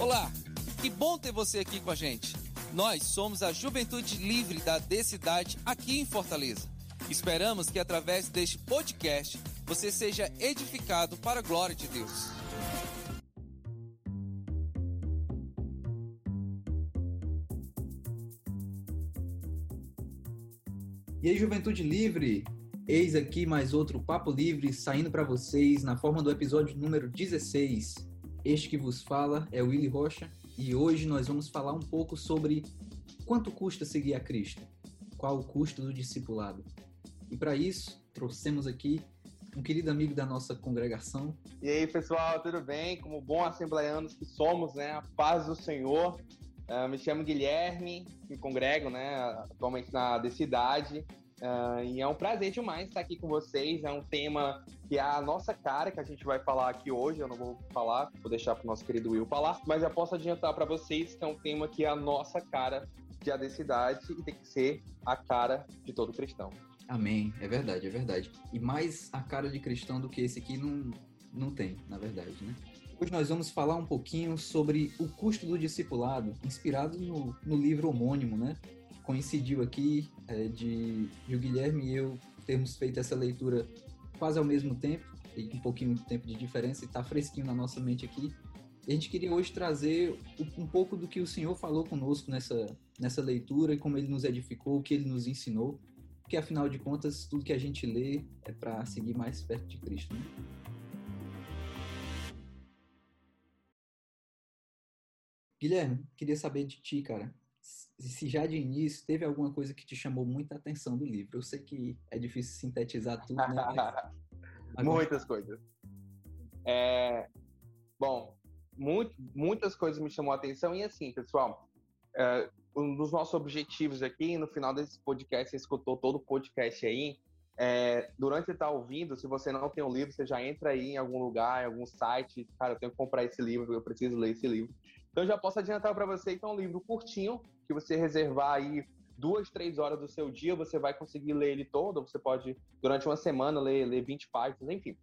Olá, que bom ter você aqui com a gente. Nós somos a Juventude Livre da D-Cidade aqui em Fortaleza. Esperamos que através deste podcast você seja edificado para a glória de Deus. E aí, Juventude Livre? Eis aqui mais outro Papo Livre saindo para vocês na forma do episódio número 16. Este que vos fala é o Willy Rocha e hoje nós vamos falar um pouco sobre quanto custa seguir a Cristo, qual o custo do discipulado. E para isso, trouxemos aqui um querido amigo da nossa congregação. E aí, pessoal, tudo bem? Como bons assembleanos que somos, né? A paz do Senhor. Uh, me chamo Guilherme, me congrego, né, atualmente na Decidade. Uh, e é um prazer demais estar aqui com vocês. É um tema que é a nossa cara, que a gente vai falar aqui hoje. Eu não vou falar, vou deixar para o nosso querido Will falar, mas eu posso adiantar para vocês que é um tema que é a nossa cara de a Decidade e tem que ser a cara de todo cristão. Amém, é verdade, é verdade. E mais a cara de cristão do que esse aqui não, não tem, na verdade, né? Hoje nós vamos falar um pouquinho sobre o custo do discipulado, inspirado no, no livro homônimo, né? Coincidiu aqui é, de, de o Guilherme e eu termos feito essa leitura quase ao mesmo tempo, e um pouquinho de tempo de diferença, e está fresquinho na nossa mente aqui. A gente queria hoje trazer um pouco do que o Senhor falou conosco nessa, nessa leitura e como ele nos edificou, o que ele nos ensinou porque afinal de contas, tudo que a gente lê é para seguir mais perto de Cristo. Né? Guilherme, queria saber de ti, cara. Se já de início teve alguma coisa que te chamou muita atenção do livro. Eu sei que é difícil sintetizar tudo, né? Mas... Muitas coisas. É... Bom, muito, muitas coisas me chamou a atenção. E assim, pessoal, é, um dos nossos objetivos aqui, no final desse podcast, você escutou todo o podcast aí, é, durante você estar tá ouvindo, se você não tem um livro, você já entra aí em algum lugar, em algum site, cara, eu tenho que comprar esse livro, eu preciso ler esse livro. Então já posso adiantar para você que é um livro curtinho, que você reservar aí duas, três horas do seu dia, você vai conseguir ler ele todo, você pode, durante uma semana, ler, ler 20 páginas, enfim.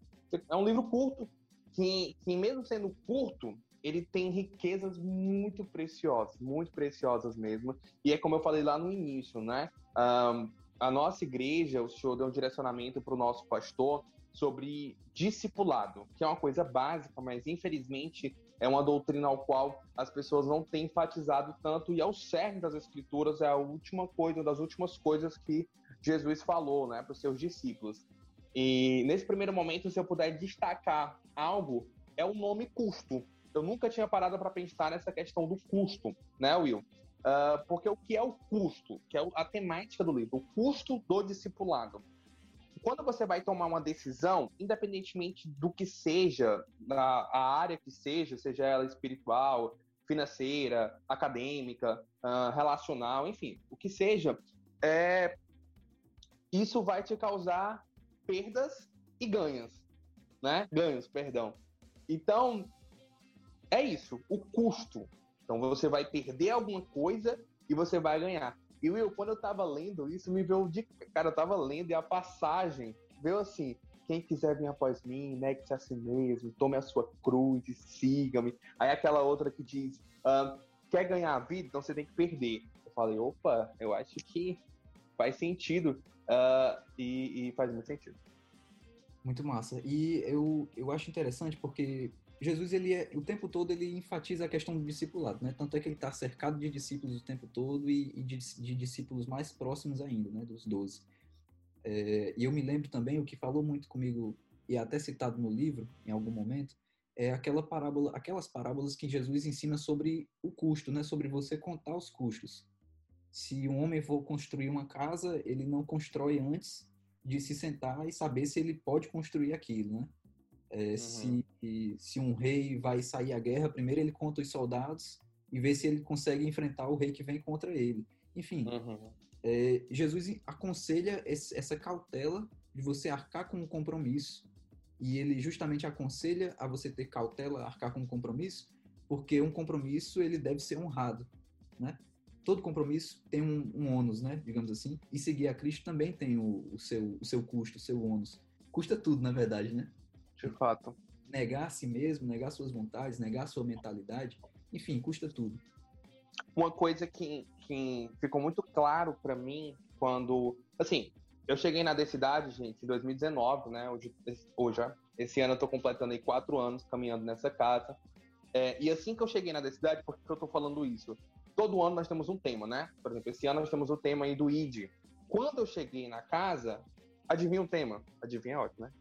É um livro curto, que, que mesmo sendo curto, ele tem riquezas muito preciosas, muito preciosas mesmo. E é como eu falei lá no início, né? Um, a nossa igreja, o senhor deu um direcionamento para o nosso pastor sobre discipulado, que é uma coisa básica, mas infelizmente é uma doutrina ao qual as pessoas não têm enfatizado tanto e ao cerne das escrituras é a última coisa, uma das últimas coisas que Jesus falou, né, para os seus discípulos. E nesse primeiro momento, se eu puder destacar algo, é o nome custo eu nunca tinha parado para pensar nessa questão do custo, né, Will? Uh, porque o que é o custo? Que é a temática do livro, o custo do discipulado. Quando você vai tomar uma decisão, independentemente do que seja, da a área que seja, seja ela espiritual, financeira, acadêmica, uh, relacional, enfim, o que seja, é, isso vai te causar perdas e ganhos, né? Ganhos, perdão. Então, é isso, o custo. Então você vai perder alguma coisa e você vai ganhar. E Will, quando eu tava lendo isso, me veio de. Cara, eu tava lendo e a passagem veio assim: quem quiser vir após mim, negue-se a si mesmo, tome a sua cruz e siga-me. Aí aquela outra que diz: ah, quer ganhar a vida, então você tem que perder. Eu falei: opa, eu acho que faz sentido. Uh, e, e faz muito sentido. Muito massa. E eu, eu acho interessante porque Jesus ele é, o tempo todo ele enfatiza a questão do discipulado, né? Tanto é que ele está cercado de discípulos o tempo todo e, e de, de, discípulos mais próximos ainda, né? Dos doze. É, e eu me lembro também o que falou muito comigo e é até citado no livro em algum momento é aquela parábola, aquelas parábolas que Jesus ensina sobre o custo, né? Sobre você contar os custos. Se um homem for construir uma casa, ele não constrói antes de se sentar e saber se ele pode construir aquilo, né? É, uhum. se, se um rei vai sair à guerra, primeiro ele conta os soldados e vê se ele consegue enfrentar o rei que vem contra ele. Enfim, uhum. é, Jesus aconselha esse, essa cautela de você arcar com um compromisso. E ele justamente aconselha a você ter cautela, arcar com um compromisso, porque um compromisso ele deve ser honrado, né? Todo compromisso tem um, um ônus, né? Digamos assim. E seguir a Cristo também tem o, o, seu, o seu custo, o seu ônus. Custa tudo, na verdade, né? De fato. Negar a si mesmo, negar suas vontades, negar sua mentalidade, enfim, custa tudo. Uma coisa que, que ficou muito claro para mim quando, assim, eu cheguei na Decidade, gente, em 2019, né? Hoje, hoje esse ano eu tô completando aí quatro anos caminhando nessa casa. É, e assim que eu cheguei na Decidade, por que eu tô falando isso? Todo ano nós temos um tema, né? Por exemplo, esse ano nós temos o tema aí do ID. Quando eu cheguei na casa, adivinha o tema? Adivinha é ótimo, né?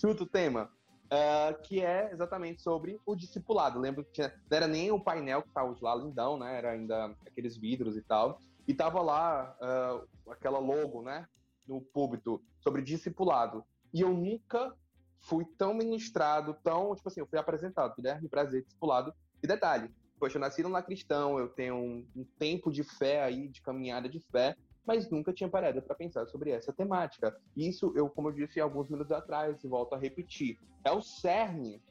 Chuta o tema. Uh, que é exatamente sobre o discipulado. Lembro que tinha, não era nem o painel que estava lá lindão, né? Era ainda aqueles vidros e tal. E tava lá uh, aquela logo, né? No púlpito sobre discipulado. E eu nunca fui tão ministrado, tão, tipo assim, eu fui apresentado, Guilherme Prazer, discipulado. E detalhe, poxa, eu nasci lá cristão, eu tenho um, um tempo de fé aí, de caminhada de fé, mas nunca tinha parado para pensar sobre essa temática. Isso, eu, como eu disse alguns minutos atrás, e volto a repetir, é o cerne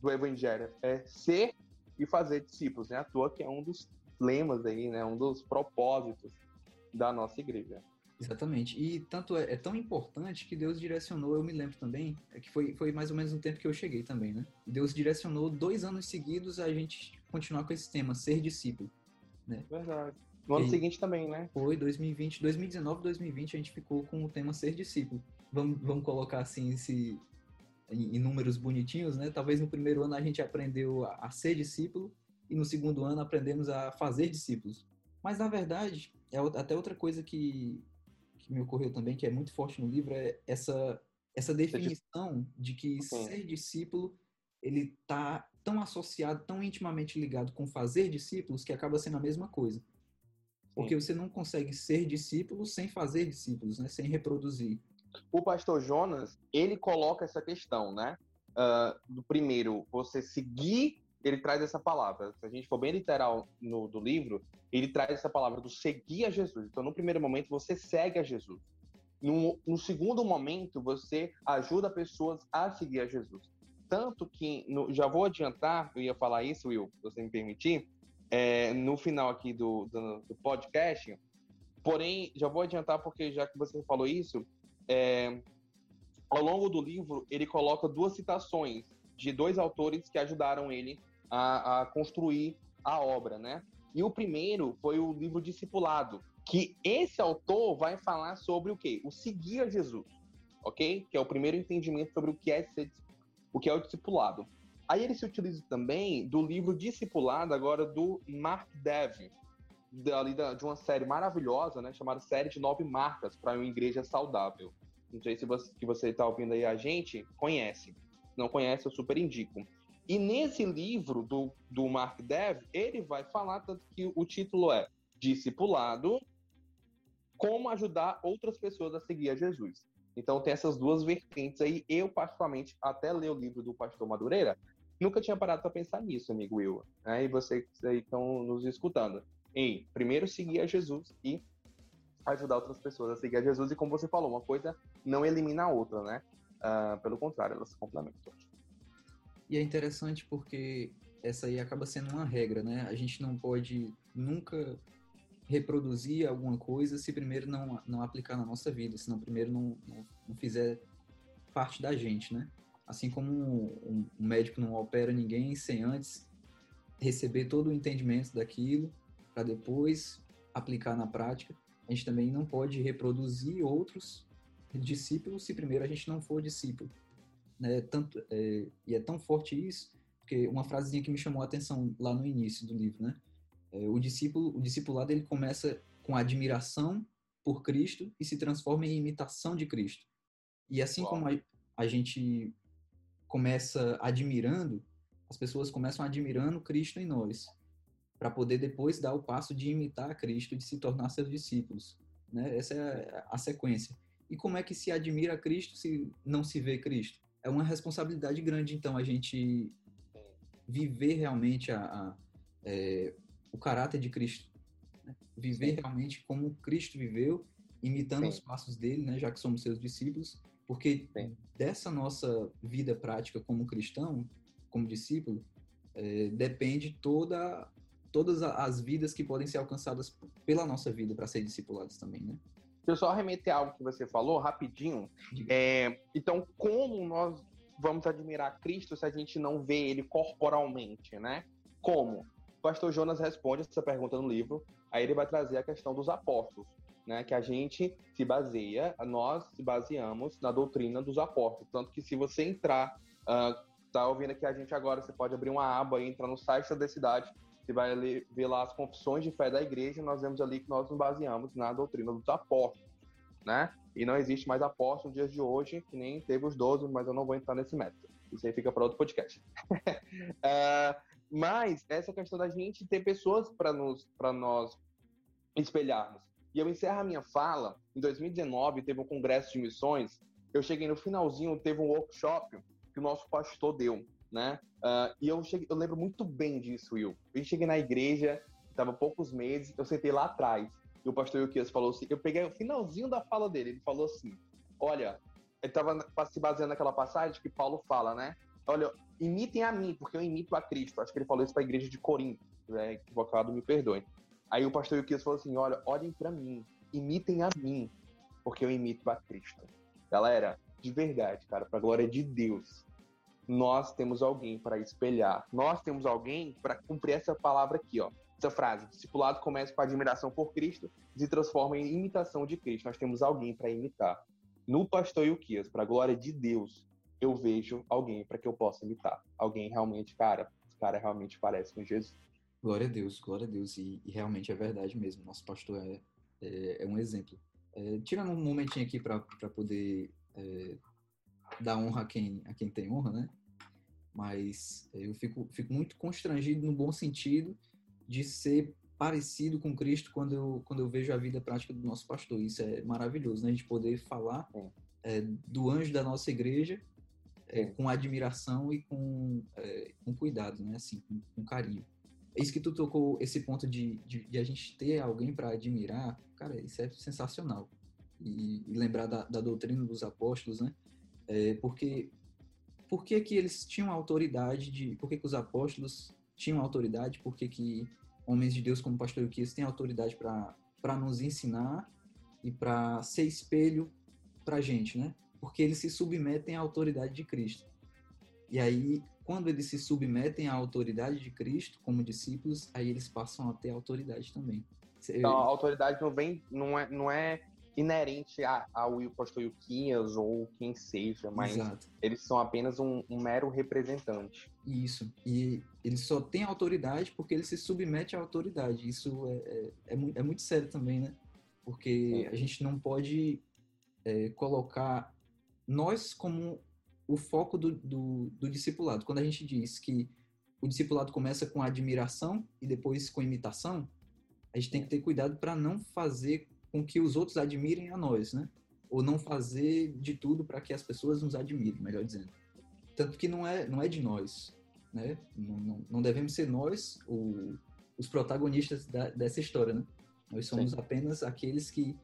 do evangelho, é ser e fazer discípulos, né? À toa que é um dos lemas aí, né? Um dos propósitos da nossa igreja. Exatamente. E tanto é, é, tão importante que Deus direcionou, eu me lembro também, é que foi, foi mais ou menos no tempo que eu cheguei também, né? Deus direcionou dois anos seguidos a gente continuar com esse tema, ser discípulo. Né? Verdade. No ano e seguinte também, né? Foi 2020, 2019, 2020 a gente ficou com o tema ser discípulo. Vamos, vamos colocar assim esse em, números bonitinhos, né? Talvez no primeiro ano a gente aprendeu a, a ser discípulo e no segundo ano aprendemos a fazer discípulos. Mas na verdade, é até outra coisa que, que me ocorreu também, que é muito forte no livro, é essa, essa definição de que ser discípulo ele está tão associado, tão intimamente ligado com fazer discípulos que acaba sendo a mesma coisa. Porque você não consegue ser discípulo sem fazer discípulos, né? Sem reproduzir. O pastor Jonas, ele coloca essa questão, né? Uh, do primeiro, você seguir, ele traz essa palavra. Se a gente for bem literal no, do livro, ele traz essa palavra do seguir a Jesus. Então, no primeiro momento, você segue a Jesus. No, no segundo momento, você ajuda pessoas a seguir a Jesus. Tanto que, no, já vou adiantar, eu ia falar isso, Will, se você me permitir, é, no final aqui do, do, do, podcast. Porém, já vou adiantar porque já que você falou isso, é, ao longo do livro ele coloca duas citações de dois autores que ajudaram ele a, a construir a obra, né? E o primeiro foi o livro Discipulado, que esse autor vai falar sobre o quê? O seguir a Jesus, ok? Que é o primeiro entendimento sobre o que é ser, o que é o discipulado. Aí ele se utiliza também do livro Discipulado, agora do Mark Dev, de uma série maravilhosa, né, chamada Série de Nove Marcas para uma Igreja Saudável. Não sei se você que você está ouvindo aí a gente conhece. Não conhece, eu super indico. E nesse livro do, do Mark Dev, ele vai falar tanto que o título é Discipulado, como ajudar outras pessoas a seguir a Jesus. Então tem essas duas vertentes aí. Eu, particularmente, até ler o livro do Pastor Madureira, Nunca tinha parado para pensar nisso, amigo Will. Né? E vocês aí estão nos escutando. Em primeiro seguir a Jesus e ajudar outras pessoas a seguir a Jesus. E como você falou, uma coisa não elimina a outra, né? Uh, pelo contrário, elas se complementam. E é interessante porque essa aí acaba sendo uma regra, né? A gente não pode nunca reproduzir alguma coisa se primeiro não, não aplicar na nossa vida, se não primeiro não, não, não fizer parte da gente, né? Assim como um, um médico não opera ninguém sem antes receber todo o entendimento daquilo para depois aplicar na prática, a gente também não pode reproduzir outros discípulos se primeiro a gente não for discípulo. Né? Tanto, é, e é tão forte isso, porque uma frasezinha que me chamou a atenção lá no início do livro, né? É, o discípulo, o discipulado ele começa com admiração por Cristo e se transforma em imitação de Cristo. E assim Uau. como a, a gente começa admirando, as pessoas começam admirando Cristo em nós, para poder depois dar o passo de imitar Cristo, de se tornar seus discípulos. Né? Essa é a sequência. E como é que se admira Cristo se não se vê Cristo? É uma responsabilidade grande, então, a gente viver realmente a, a é, o caráter de Cristo. Né? Viver Sim. realmente como Cristo viveu, imitando Sim. os passos dele, né? já que somos seus discípulos, porque Sim. dessa nossa vida prática como cristão, como discípulo, é, depende toda, todas as vidas que podem ser alcançadas pela nossa vida para ser discipulados também, né? Deixa eu só remeter algo que você falou rapidinho. É, então, como nós vamos admirar Cristo se a gente não vê ele corporalmente, né? Como? O pastor Jonas responde essa pergunta no livro, aí ele vai trazer a questão dos apóstolos, né? Que a gente se baseia, nós se baseamos na doutrina dos apóstolos. Tanto que se você entrar, uh, tá ouvindo aqui a gente agora, você pode abrir uma aba e entrar no site da cidade, você vai ler, ver lá as confissões de fé da igreja, nós vemos ali que nós nos baseamos na doutrina dos apóstolos, né? E não existe mais apóstolo nos dias de hoje, que nem teve os 12, mas eu não vou entrar nesse método. Isso aí fica para outro podcast. uh, mas essa questão da gente ter pessoas para nos para nós espelharmos. E eu encerro a minha fala, em 2019 teve um congresso de missões, eu cheguei no finalzinho, teve um workshop que o nosso pastor deu, né? Uh, e eu, cheguei, eu lembro muito bem disso, Will. Eu cheguei na igreja, estava poucos meses, eu sentei lá atrás, e o pastor Yukias falou assim, eu peguei o finalzinho da fala dele, ele falou assim, olha, ele estava se baseando naquela passagem que Paulo fala, né? Olha, imitem a mim, porque eu imito a Cristo. Acho que ele falou isso para a igreja de Corinto, né? equivocado, me perdoe. Aí o pastor Yukias falou assim, olha, olhem para mim, imitem a mim, porque eu imito a Cristo. Galera, de verdade, cara, para glória de Deus, nós temos alguém para espelhar. Nós temos alguém para cumprir essa palavra aqui, ó. Essa frase: discipulado começa com admiração por Cristo se transforma em imitação de Cristo. Nós temos alguém para imitar. No pastor Ilquias, para glória de Deus, eu vejo alguém para que eu possa imitar. Alguém realmente, cara, esse cara realmente parece com Jesus. Glória a Deus, glória a Deus. E, e realmente é verdade mesmo. Nosso pastor é, é, é um exemplo. É, tirando um momentinho aqui para poder é, dar honra a quem, a quem tem honra, né? mas eu fico, fico muito constrangido no bom sentido de ser parecido com Cristo quando eu, quando eu vejo a vida prática do nosso pastor. Isso é maravilhoso, né? A gente poder falar é, do anjo da nossa igreja é, com admiração e com, é, com cuidado, né? Assim, com, com, carinho. É isso que tu tocou, esse ponto de, de, de a gente ter alguém para admirar, cara, isso é sensacional. E, e lembrar da, da, doutrina dos apóstolos, né? É, porque por que, que eles tinham autoridade de. Por que, que os apóstolos tinham autoridade? Por que, que homens de Deus como pastor Euquias têm autoridade para nos ensinar e para ser espelho para a gente, né? Porque eles se submetem à autoridade de Cristo. E aí, quando eles se submetem à autoridade de Cristo como discípulos, aí eles passam a ter autoridade também. Então, a autoridade não vem, não é, não é inerente ao pastor Yuquinhas ou quem seja, mas Exato. eles são apenas um, um, mero representante. Isso. E eles só têm autoridade porque eles se submetem à autoridade. Isso é, é, é, muito, é muito sério também, né? Porque a gente não pode é, colocar nós como o foco do, do, do discipulado. Quando a gente diz que o discipulado começa com admiração e depois com imitação, a gente tem que ter cuidado para não fazer com que os outros admirem a nós, né? Ou não fazer de tudo para que as pessoas nos admirem, melhor dizendo. Tanto que não é, não é de nós, né? Não, não, não devemos ser nós o, os protagonistas da, dessa história, né? Nós somos Sim. apenas aqueles que,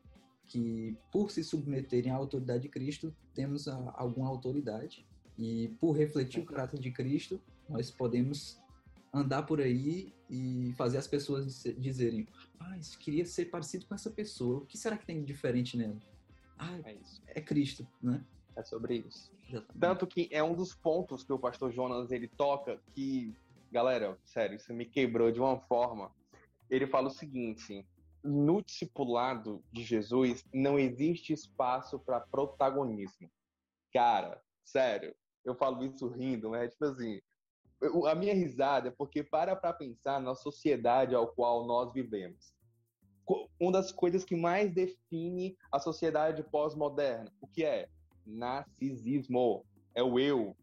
que, por se submeterem à autoridade de Cristo, temos a, alguma autoridade. E por refletir o caráter de Cristo, nós podemos andar por aí e fazer as pessoas dizerem: rapaz, queria ser parecido com essa pessoa. O que será que tem de diferente nela? Ah, é, é Cristo, né? É sobre isso. Exatamente. Tanto que é um dos pontos que o pastor Jonas ele toca que, galera, sério, isso me quebrou de uma forma. Ele fala o seguinte: no discipulado de Jesus não existe espaço para protagonismo. Cara, sério, eu falo isso rindo, mas é tipo assim, a minha risada é porque para para pensar na sociedade ao qual nós vivemos. Uma das coisas que mais define a sociedade pós-moderna, o que é? Narcisismo. É o eu,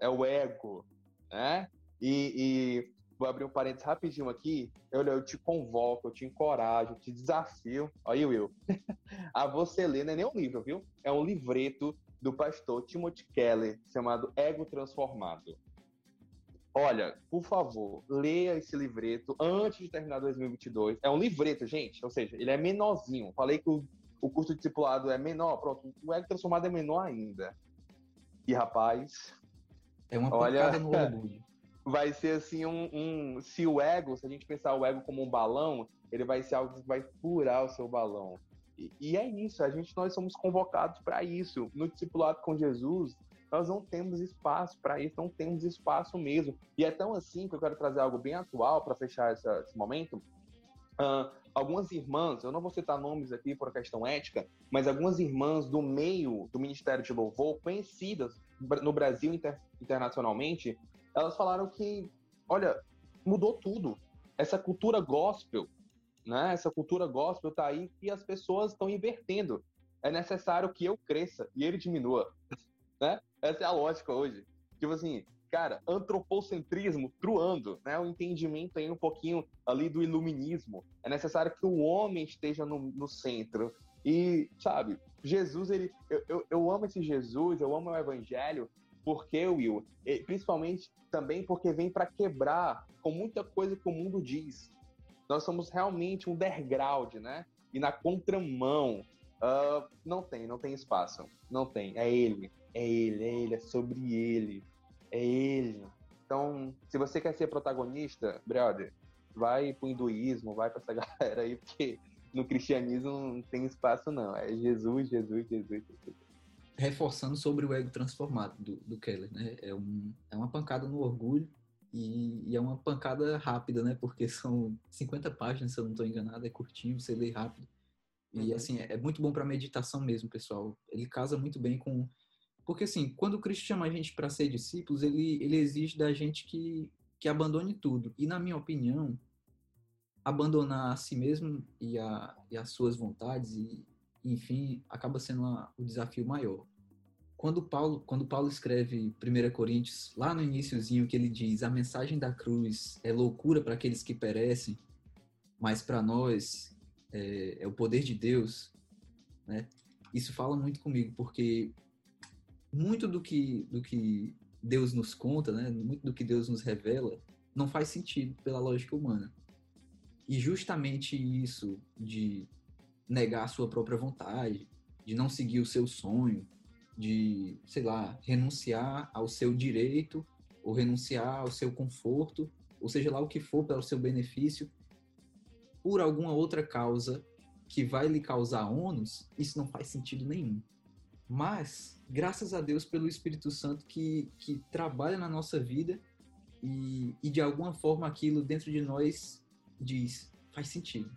é o ego, né? E vou abrir um parênteses rapidinho aqui. Eu, eu te convoco, eu te encorajo, eu te desafio. Olha, Will, a você ler, não é nem um livro, viu? É um livreto do pastor Timothy Keller chamado Ego Transformado. Olha, por favor, leia esse livreto antes de terminar 2022. É um livreto, gente, ou seja, ele é menorzinho. Falei que o, o custo de discipulado é menor, pronto, o ego transformado é menor ainda. E rapaz. É uma olha, no orgulho. vai ser assim um, um, Se o ego, se a gente pensar o ego como um balão, ele vai ser algo que vai furar o seu balão. E, e é isso, a gente nós somos convocados para isso. No discipulado com Jesus, nós não temos espaço para isso, não temos espaço mesmo. E é tão assim que eu quero trazer algo bem atual para fechar essa, esse momento. Uh, algumas irmãs, eu não vou citar nomes aqui por questão ética, mas algumas irmãs do meio do Ministério de Louvor, conhecidas no Brasil inter, internacionalmente, elas falaram que, olha, mudou tudo. Essa cultura gospel, né? Essa cultura gospel tá aí e as pessoas estão invertendo. É necessário que eu cresça e ele diminua, né? Essa é a lógica hoje. Tipo assim, cara, antropocentrismo truando, né? O entendimento aí um pouquinho ali do iluminismo. É necessário que o homem esteja no, no centro. E, sabe, Jesus, ele. Eu, eu, eu, amo esse Jesus, eu amo o evangelho, porque, Will, principalmente também porque vem para quebrar com muita coisa que o mundo diz. Nós somos realmente um underground, né? E na contramão. Uh, não tem, não tem espaço. Não tem. É ele. É ele, é ele, é sobre ele. É ele. Então, se você quer ser protagonista, brother, vai pro hinduísmo, vai pra essa galera aí, porque no cristianismo não tem espaço, não. É Jesus, Jesus, Jesus, Jesus. Reforçando sobre o ego transformado do, do Keller, né? É, um, é uma pancada no orgulho e, e, é uma pancada rápida, né? Porque são 50 páginas, se eu não estou enganado, é curtinho, você lê rápido. E, uhum. assim, é, é muito bom para meditação mesmo, pessoal. Ele casa muito bem com porque, assim, quando Cristo chama a gente para ser discípulos, ele, ele exige da gente que, que abandone tudo. E, na minha opinião, abandonar a si mesmo e, a, e as suas vontades, e, enfim, acaba sendo a, o desafio maior. Quando Paulo, quando Paulo escreve 1 Coríntios, lá no iníciozinho, que ele diz: A mensagem da cruz é loucura para aqueles que perecem, mas para nós é, é o poder de Deus, né? Isso fala muito comigo, porque muito do que, do que Deus nos conta, né, muito do que Deus nos revela, não faz sentido pela lógica humana. E justamente isso de negar a sua própria vontade, de não seguir o seu sonho, de, sei lá, renunciar ao seu direito ou renunciar ao seu conforto, ou seja lá o que for para o seu benefício, por alguma outra causa que vai lhe causar ônus, isso não faz sentido nenhum. Mas, graças a Deus pelo Espírito Santo que, que trabalha na nossa vida e, e de alguma forma aquilo dentro de nós diz, faz sentido.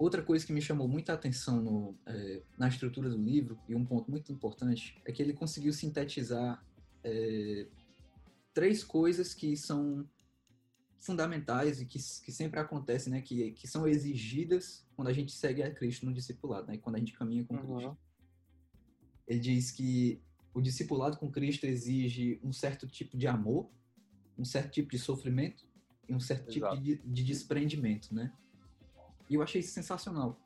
Outra coisa que me chamou muita atenção no, é, na estrutura do livro, e um ponto muito importante, é que ele conseguiu sintetizar é, três coisas que são fundamentais e que, que sempre acontecem, né? Que, que são exigidas quando a gente segue a Cristo no discipulado, né? Quando a gente caminha com uhum. Cristo. Ele diz que o discipulado com Cristo exige um certo tipo de amor, um certo tipo de sofrimento e um certo Exato. tipo de, de, desprendimento, né? E eu achei isso sensacional.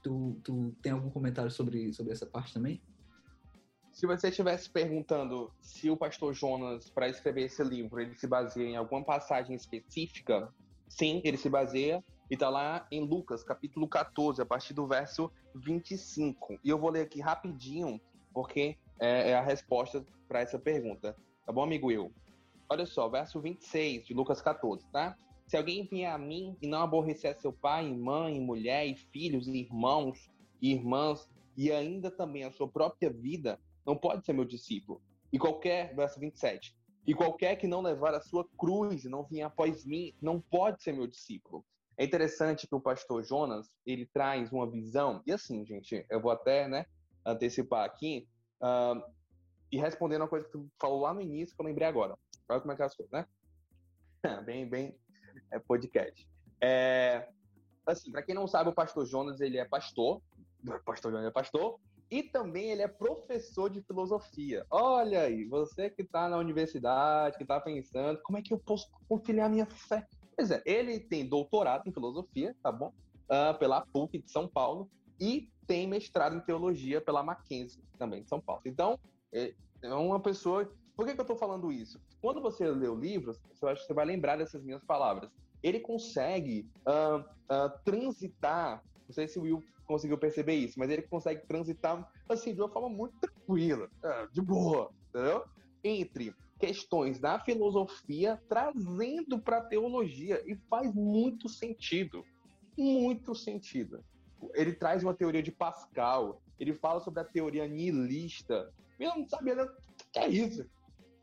Tu, tu tem algum comentário sobre, sobre essa parte também? Se você estivesse perguntando se o pastor Jonas, para escrever esse livro, ele se baseia em alguma passagem específica, sim, ele se baseia e está lá em Lucas, capítulo 14, a partir do verso 25. E eu vou ler aqui rapidinho, porque é, é a resposta para essa pergunta. Tá bom, amigo Will? Olha só, verso 26 de Lucas 14, tá? Se alguém vier a mim e não aborrecer seu pai, mãe, mulher, e filhos, e irmãos e irmãs, e ainda também a sua própria vida, não pode ser meu discípulo. E qualquer, verso 27, e qualquer que não levar a sua cruz e não vier após mim, não pode ser meu discípulo. É interessante que o pastor Jonas, ele traz uma visão, e assim, gente, eu vou até, né, antecipar aqui, uh, e respondendo uma coisa que tu falou lá no início, que eu lembrei agora. Olha como é que é as coisas, né? bem, bem, é podcast. É, assim, para quem não sabe, o pastor Jonas, ele é pastor, pastor Jonas é pastor, e também ele é professor de filosofia. Olha aí, você que está na universidade, que está pensando, como é que eu posso conciliar minha fé Pois é, ele tem doutorado em filosofia, tá bom? Uh, pela PUC de São Paulo e tem mestrado em teologia pela Mackenzie também de São Paulo. Então, é, é uma pessoa. Por que, que eu estou falando isso? Quando você lê o livro, eu acho que você vai lembrar dessas minhas palavras. Ele consegue uh, uh, transitar. Não sei se o Will conseguiu perceber isso, mas ele consegue transitar assim de uma forma muito tranquila, de boa, entendeu? Entre questões da filosofia trazendo para a teologia e faz muito sentido. Muito sentido. Ele traz uma teoria de Pascal, ele fala sobre a teoria nihilista. Eu não sabia o que é isso.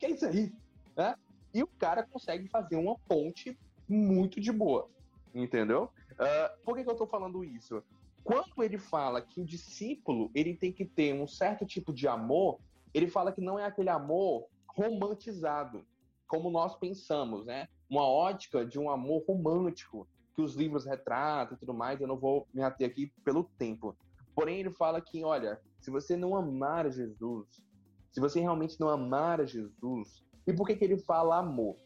Que é isso aí? Né? E o cara consegue fazer uma ponte muito de boa. Entendeu? Uh, por que, que eu estou falando isso? Quando ele fala que o discípulo ele tem que ter um certo tipo de amor, ele fala que não é aquele amor romantizado, como nós pensamos, né? Uma ótica de um amor romântico que os livros retratam e tudo mais. Eu não vou me ater aqui pelo tempo. Porém, ele fala que, olha, se você não amar Jesus, se você realmente não amar a Jesus, e por que, que ele fala amor?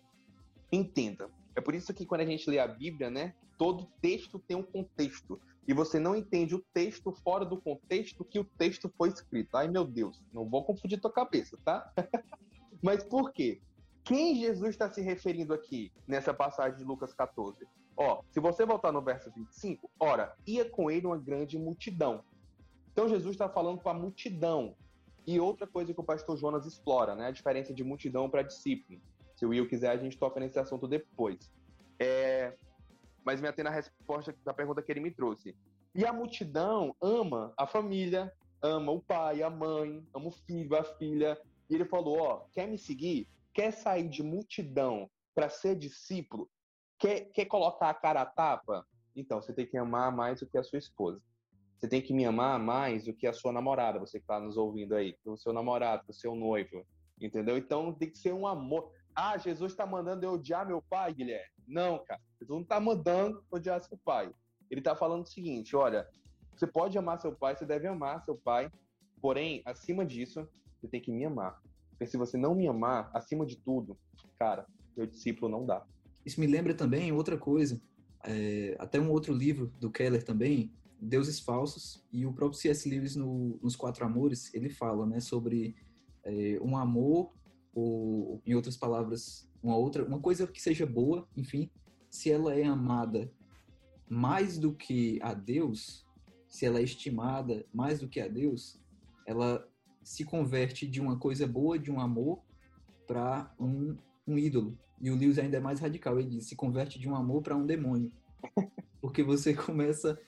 Entenda. É por isso que quando a gente lê a Bíblia, né, todo texto tem um contexto. E você não entende o texto fora do contexto que o texto foi escrito. Ai, meu Deus, não vou confundir tua cabeça, tá? Mas por quê? Quem Jesus está se referindo aqui nessa passagem de Lucas 14? Ó, se você voltar no verso 25, ora, ia com ele uma grande multidão. Então Jesus está falando com a multidão. E outra coisa que o pastor Jonas explora, né? A diferença de multidão para discípulo. Se o Will quiser, a gente toca nesse assunto depois. É... Mas me atendo à resposta da pergunta que ele me trouxe. E a multidão ama a família, ama o pai, a mãe, ama o filho, a filha, e ele falou: Ó, quer me seguir? Quer sair de multidão para ser discípulo? Quer, quer colocar a cara a tapa? Então, você tem que amar mais do que a sua esposa. Você tem que me amar mais do que a sua namorada, você que está nos ouvindo aí, o seu namorado, o seu noivo. Entendeu? Então tem que ser um amor. Ah, Jesus está mandando eu odiar meu pai, Guilherme. Não, cara. Jesus não está mandando odiar seu pai. Ele está falando o seguinte: olha, você pode amar seu pai, você deve amar seu pai. Porém, acima disso, você tem que me amar. Porque se você não me amar, acima de tudo, cara, meu discípulo não dá. Isso me lembra também outra coisa, é, até um outro livro do Keller também, Deuses Falsos, e o próprio C.S. Lewis no, nos Quatro Amores, ele fala, né, sobre é, um amor, ou, em outras palavras, uma outra, uma coisa que seja boa, enfim, se ela é amada mais do que a Deus, se ela é estimada mais do que a Deus, ela se converte de uma coisa boa, de um amor, para um, um ídolo. E o Lewis ainda é mais radical, ele diz, se converte de um amor para um demônio. Porque você começa,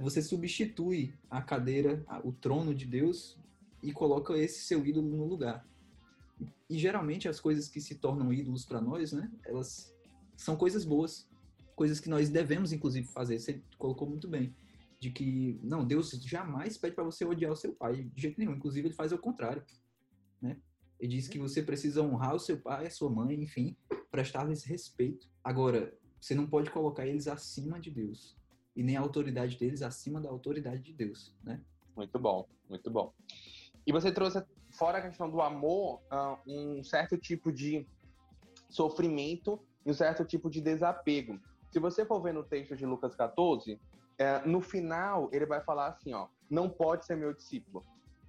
você substitui a cadeira, o trono de Deus e coloca esse seu ídolo no lugar. E geralmente as coisas que se tornam ídolos para nós, né, elas são coisas boas, coisas que nós devemos inclusive fazer. Você colocou muito bem de que não, Deus jamais pede para você odiar o seu pai, de jeito nenhum. Inclusive ele faz o contrário, né? Ele diz que você precisa honrar o seu pai, a sua mãe, enfim, prestar-lhes respeito. Agora, você não pode colocar eles acima de Deus e nem a autoridade deles acima da autoridade de Deus, né? Muito bom, muito bom. E você trouxe fora a questão do amor, um certo tipo de sofrimento e um certo tipo de desapego. Se você for ver no texto de Lucas 14, é, no final, ele vai falar assim, ó, não pode ser meu discípulo.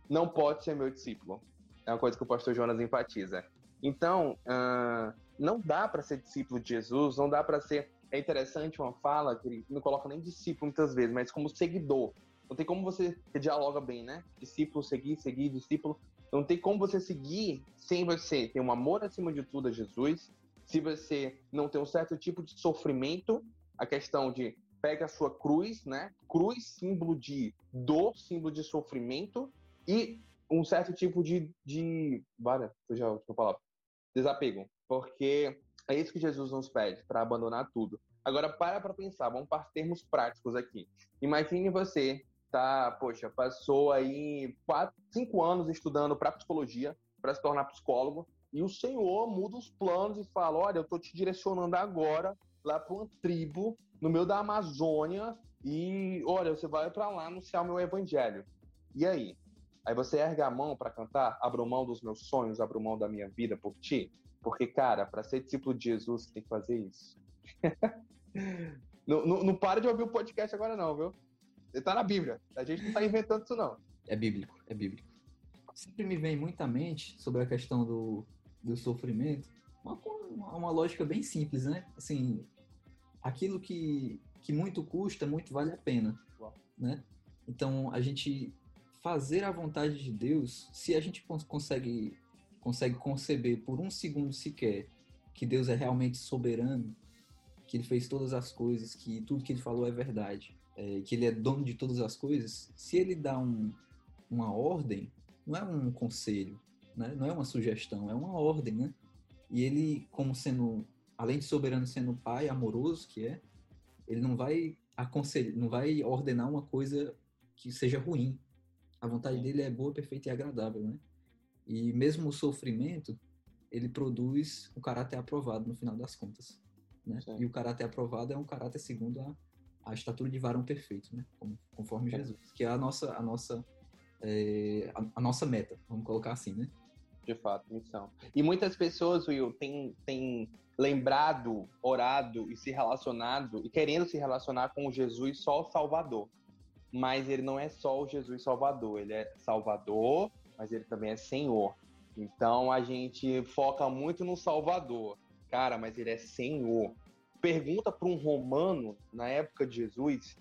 Não pode ser meu discípulo. É uma coisa que o pastor Jonas enfatiza. Então, uh, não dá para ser discípulo de Jesus, não dá para ser. É interessante uma fala que ele não coloca nem discípulo muitas vezes, mas como seguidor. Não tem como você dialoga bem, né? Discípulo, seguir, seguir, discípulo. Não tem como você seguir sem você ter um amor acima de tudo a Jesus, se você não tem um certo tipo de sofrimento, a questão de pega a sua cruz, né? Cruz, símbolo de dor, símbolo de sofrimento e um certo tipo de. de vale, já a última palavra. Desapego. Porque é isso que Jesus nos pede, para abandonar tudo. Agora, para para pensar, vamos para termos práticos aqui. Imagine você, tá, poxa, passou aí quatro, cinco anos estudando para psicologia, para se tornar psicólogo, e o Senhor muda os planos e fala: Olha, eu estou te direcionando agora lá para uma tribo no meio da Amazônia e, olha, você vai para lá anunciar o meu evangelho. E aí? Aí você erga a mão para cantar, abro mão dos meus sonhos, abro mão da minha vida por ti? Porque, cara, para ser discípulo de Jesus, tem que fazer isso. não, não, não para de ouvir o podcast agora, não, viu? Você tá na Bíblia. A gente não tá inventando isso, não. É bíblico, é bíblico. Sempre me vem muita mente sobre a questão do, do sofrimento, uma, uma lógica bem simples, né? Assim, aquilo que, que muito custa, muito vale a pena, né? Então, a gente fazer a vontade de Deus, se a gente consegue consegue conceber por um segundo sequer que Deus é realmente soberano, que ele fez todas as coisas, que tudo que ele falou é verdade, é, que ele é dono de todas as coisas, se ele dá um, uma ordem, não é um conselho, né? não é uma sugestão, é uma ordem, né? E ele, como sendo, além de soberano, sendo pai amoroso que é, ele não vai aconselhar, não vai ordenar uma coisa que seja ruim. A vontade dele é boa, perfeita e agradável, né? E mesmo o sofrimento, ele produz o caráter aprovado no final das contas, né? E o caráter aprovado é um caráter segundo a, a estatura de varão perfeito, né? conforme Jesus, que é a nossa a nossa é, a, a, nossa meta, vamos colocar assim, né? De fato, missão. E muitas pessoas, Will, têm, têm lembrado, orado e se relacionado, e querendo se relacionar com o Jesus só o Salvador. Mas ele não é só o Jesus Salvador, ele é Salvador, mas ele também é Senhor. Então a gente foca muito no Salvador. Cara, mas ele é Senhor. Pergunta para um romano, na época de Jesus,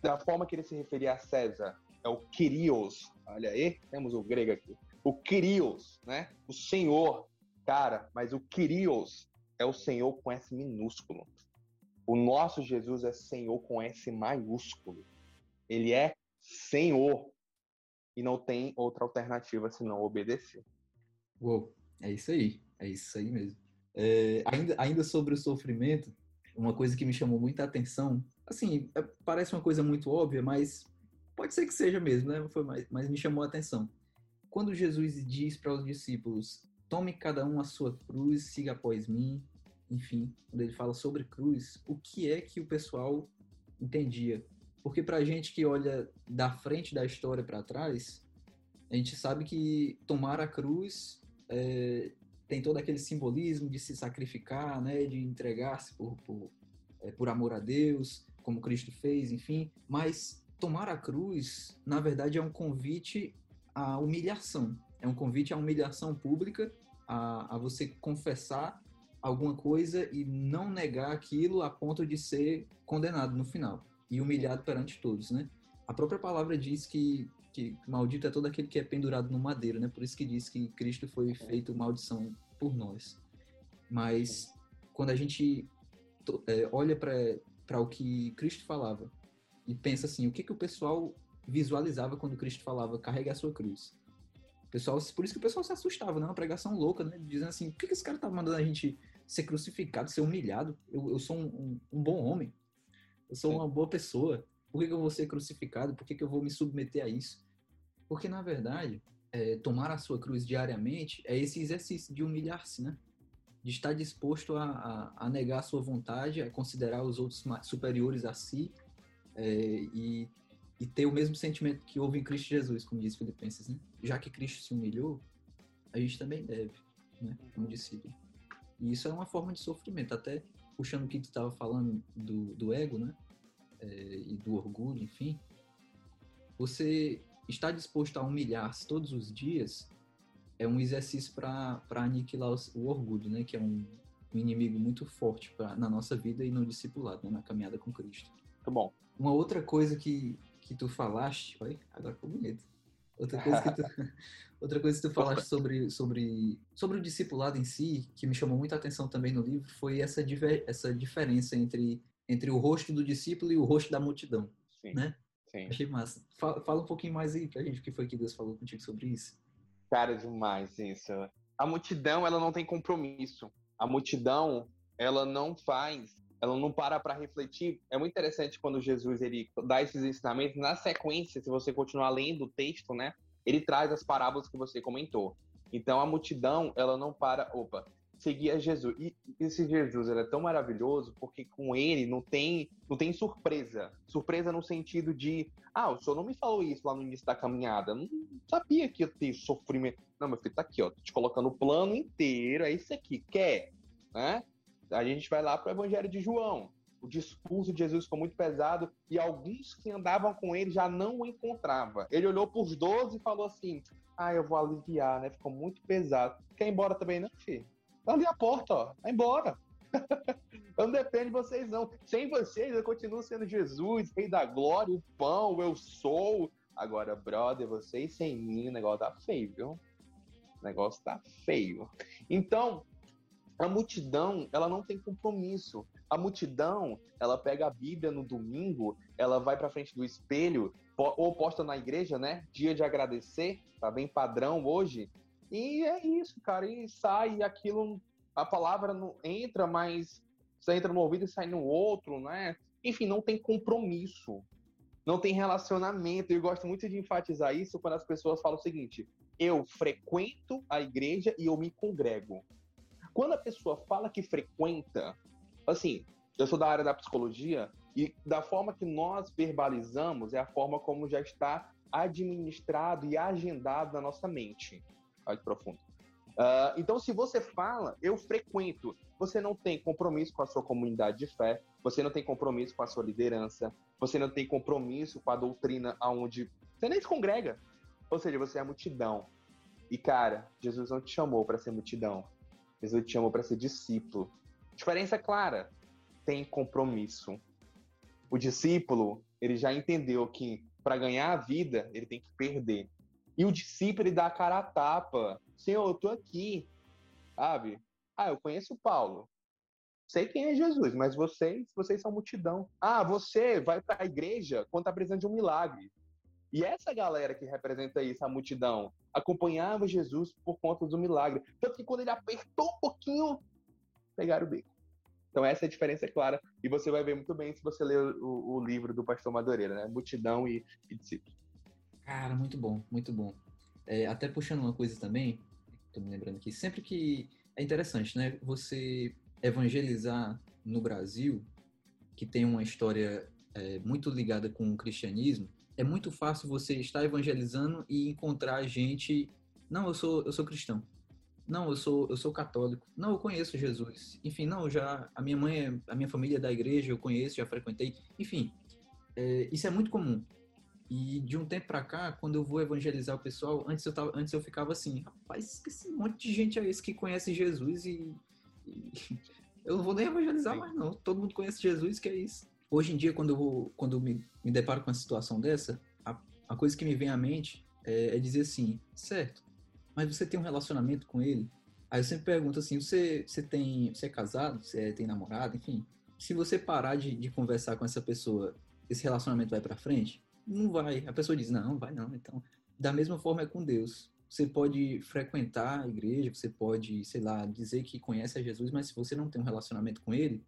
da forma que ele se referia a César, é o Kyrios. Olha aí, temos o grego aqui. O Kyrios, né? O Senhor. Cara, mas o Kyrios é o Senhor com S minúsculo. O nosso Jesus é Senhor com S maiúsculo. Ele é Senhor. E não tem outra alternativa senão obedecer. Uou, é isso aí. É isso aí mesmo. É, ainda, ainda sobre o sofrimento, uma coisa que me chamou muita atenção, assim, é, parece uma coisa muito óbvia, mas Pode ser que seja mesmo, né? Foi mais, mas me chamou a atenção. Quando Jesus diz para os discípulos: Tome cada um a sua cruz, siga após mim. Enfim, quando ele fala sobre cruz, o que é que o pessoal entendia? Porque para a gente que olha da frente da história para trás, a gente sabe que tomar a cruz é, tem todo aquele simbolismo de se sacrificar, né, de entregar-se por, por, é, por amor a Deus, como Cristo fez, enfim. Mas tomar a cruz, na verdade, é um convite à humilhação. É um convite à humilhação pública, a, a você confessar alguma coisa e não negar aquilo a ponto de ser condenado no final e humilhado perante todos, né? A própria palavra diz que, que maldito é todo aquele que é pendurado no madeiro, né? Por isso que diz que Cristo foi feito maldição por nós. Mas quando a gente é, olha para o que Cristo falava, e pensa assim, o que, que o pessoal visualizava quando Cristo falava carregue a sua cruz? Pessoal, por isso que o pessoal se assustava, né? Uma pregação louca, né? Dizendo assim, por que, que esse cara tá mandando a gente ser crucificado, ser humilhado? Eu, eu sou um, um, um, bom homem. Eu sou uma boa pessoa. Por que, eu vou ser crucificado? Por que, que eu vou me submeter a isso? Porque, na verdade, é, tomar a sua cruz diariamente é esse exercício de humilhar-se, né? De estar disposto a, a, a negar a sua vontade, a considerar os outros superiores a si é, e, e ter o mesmo sentimento que houve em Cristo Jesus, como diz Filipenses, né? Já que Cristo se humilhou, a gente também deve, né? Como discípulo. E isso é uma forma de sofrimento, até puxando o que tu estava falando do, do ego, né? É, e do orgulho, enfim. Você está disposto a humilhar-se todos os dias é um exercício para aniquilar o, orgulho, né? Que é um, um inimigo muito forte pra, na nossa vida e no discipulado, né? na caminhada com Cristo. Muito bom. Uma outra coisa que, que tu falaste, olha, agora ficou bonito. Outra coisa que tu, outra coisa que tu falaste sobre, sobre, sobre o discipulado em si, que me chamou muita atenção também no livro, foi essa, diver, essa diferença entre, entre o rosto do discípulo e o rosto da multidão. Sim. Né? Sim. Achei massa. Fala, fala um pouquinho mais aí pra gente o que foi que Deus falou contigo sobre isso. Cara, demais isso. A multidão, ela não tem compromisso. A multidão, ela não faz ela não para para refletir. É muito interessante quando Jesus ele dá esses ensinamentos. Na sequência, se você continuar lendo o texto, né, ele traz as parábolas que você comentou. Então a multidão, ela não para, opa, seguia Jesus. E esse Jesus, ele é tão maravilhoso porque com ele não tem, não tem surpresa. Surpresa no sentido de, ah, o senhor não me falou isso lá no início da caminhada. não sabia que ia ter sofrimento. Não, meu filho, tá aqui, ó, tô te colocando o plano inteiro, é isso aqui, quer, né? A gente vai lá para o Evangelho de João. O discurso de Jesus ficou muito pesado e alguns que andavam com ele já não o encontravam. Ele olhou para os doze e falou assim: Ah, eu vou aliviar, né? Ficou muito pesado. Quer ir embora também, não, filho? Tá ali a porta, ó. Vai embora. eu não dependo de vocês, não. Sem vocês, eu continuo sendo Jesus, Rei da Glória, o pão, eu sou. Agora, brother, vocês sem mim, o negócio tá feio, viu? O negócio tá feio. Então, a multidão, ela não tem compromisso. A multidão, ela pega a Bíblia no domingo, ela vai para frente do espelho, ou posta na igreja, né? Dia de agradecer, tá bem padrão hoje. E é isso, cara. E sai aquilo, a palavra não entra, mas você entra no ouvido e sai no outro, né? Enfim, não tem compromisso. Não tem relacionamento. Eu gosto muito de enfatizar isso quando as pessoas falam o seguinte: eu frequento a igreja e eu me congrego. Quando a pessoa fala que frequenta, assim, eu sou da área da psicologia e da forma que nós verbalizamos é a forma como já está administrado e agendado na nossa mente. Olha que profundo. Uh, então, se você fala, eu frequento, você não tem compromisso com a sua comunidade de fé, você não tem compromisso com a sua liderança, você não tem compromisso com a doutrina aonde você nem se congrega. Ou seja, você é multidão. E cara, Jesus não te chamou para ser multidão. Jesus te chamou para ser discípulo. Diferença clara, tem compromisso. O discípulo, ele já entendeu que para ganhar a vida, ele tem que perder. E o discípulo, ele dá a cara a tapa. Senhor, eu tô aqui, sabe? Ah, eu conheço Paulo. Sei quem é Jesus, mas vocês, vocês são multidão. Ah, você vai para a igreja quando tá precisando de um milagre. E essa galera que representa isso, a multidão, acompanhava Jesus por conta do milagre. Tanto que quando ele apertou um pouquinho, pegaram o bico. Então essa é a diferença clara. E você vai ver muito bem se você ler o, o livro do pastor Madureira, né? Multidão e, e discípulos. Cara, muito bom, muito bom. É, até puxando uma coisa também, tô me lembrando aqui, sempre que. É interessante, né? Você evangelizar no Brasil, que tem uma história é, muito ligada com o cristianismo, é muito fácil você estar evangelizando e encontrar gente. Não, eu sou, eu sou cristão. Não, eu sou, eu sou católico. Não, eu conheço Jesus. Enfim, não, já a minha mãe, é, a minha família é da igreja, eu conheço, já frequentei. Enfim, é, isso é muito comum. E de um tempo para cá, quando eu vou evangelizar o pessoal, antes eu tava, antes eu ficava assim, rapaz, esse monte de gente é esse que conhece Jesus e, e eu não vou nem evangelizar mais não. Todo mundo conhece Jesus, que é isso hoje em dia, quando eu, quando eu me, me deparo com uma situação dessa, a, a coisa que me vem à mente é, é, dizer assim, certo, mas você tem um relacionamento com ele? Aí eu sempre pergunto assim, você, você tem, você é casado, você tem namorado, enfim. Se você parar de, de conversar com essa pessoa, esse relacionamento vai para frente? Não vai. A pessoa diz, não, vai não. Então, da mesma forma é com Deus. Você pode frequentar a igreja, você pode, sei lá, dizer que conhece a Jesus, mas se você não tem um relacionamento com ele,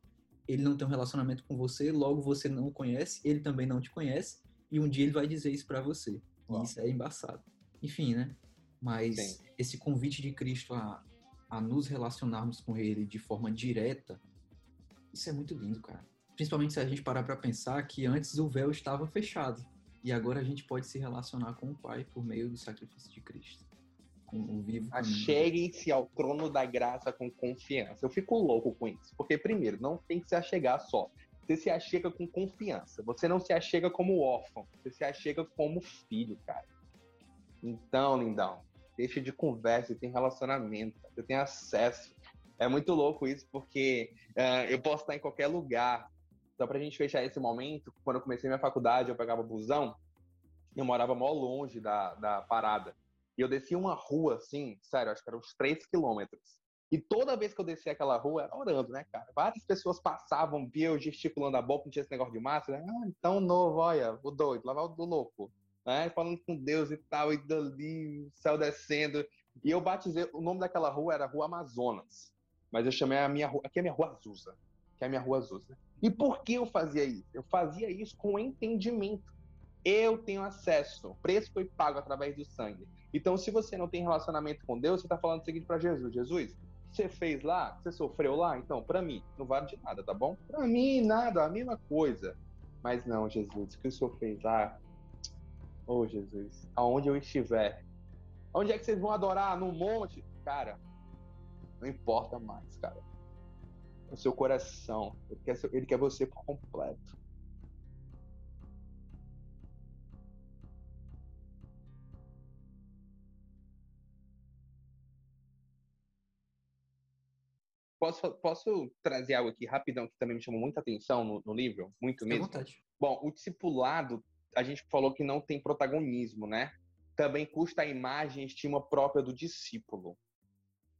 ele não tem um relacionamento com você, logo você não o conhece, ele também não te conhece, e um dia ele vai dizer isso para você. Uau. E isso é embaçado. Enfim, né? Mas Sim. esse convite de Cristo a, a nos relacionarmos com ele de forma direta, isso é muito lindo, cara. Principalmente se a gente parar para pensar que antes o véu estava fechado e agora a gente pode se relacionar com o Pai por meio do sacrifício de Cristo o vivo. Acheguem-se ao trono da graça com confiança. Eu fico louco com isso. Porque, primeiro, não tem que se achegar só. Você se achega com confiança. Você não se achega como órfão. Você se achega como filho, cara. Então, lindão, deixa de conversa, tem relacionamento, você tem acesso. É muito louco isso, porque uh, eu posso estar em qualquer lugar. Só pra gente fechar esse momento, quando eu comecei minha faculdade, eu pegava busão, eu morava mó longe da, da parada. E eu descia uma rua, assim, sério, acho que eram uns 3 quilômetros. E toda vez que eu descia aquela rua, era orando, né, cara? Várias pessoas passavam, via eu gesticulando a boca, não tinha esse negócio de máscara. Ah, então novo, olha, o doido, lá vai o do louco. Né? Falando com Deus e tal, e dali, o céu descendo. E eu batizei, o nome daquela rua era Rua Amazonas. Mas eu chamei a minha rua, aqui é a minha rua Azusa, que é a minha rua Azusa. E por que eu fazia isso? Eu fazia isso com entendimento. Eu tenho acesso, o preço foi pago através do sangue. Então, se você não tem relacionamento com Deus, você está falando o seguinte para Jesus: Jesus, você fez lá, você sofreu lá, então, para mim, não vale de nada, tá bom? Para mim, nada, a mesma coisa. Mas não, Jesus, o que o Senhor fez lá? Oh, Jesus, aonde eu estiver, onde é que vocês vão adorar? No monte? Cara, não importa mais, cara. O seu coração, ele quer, ele quer você por completo. Posso, posso trazer algo aqui rapidão que também me chamou muita atenção no, no livro? Muito mesmo. Vontade. Bom, o discipulado, a gente falou que não tem protagonismo, né? também custa a imagem e estima própria do discípulo.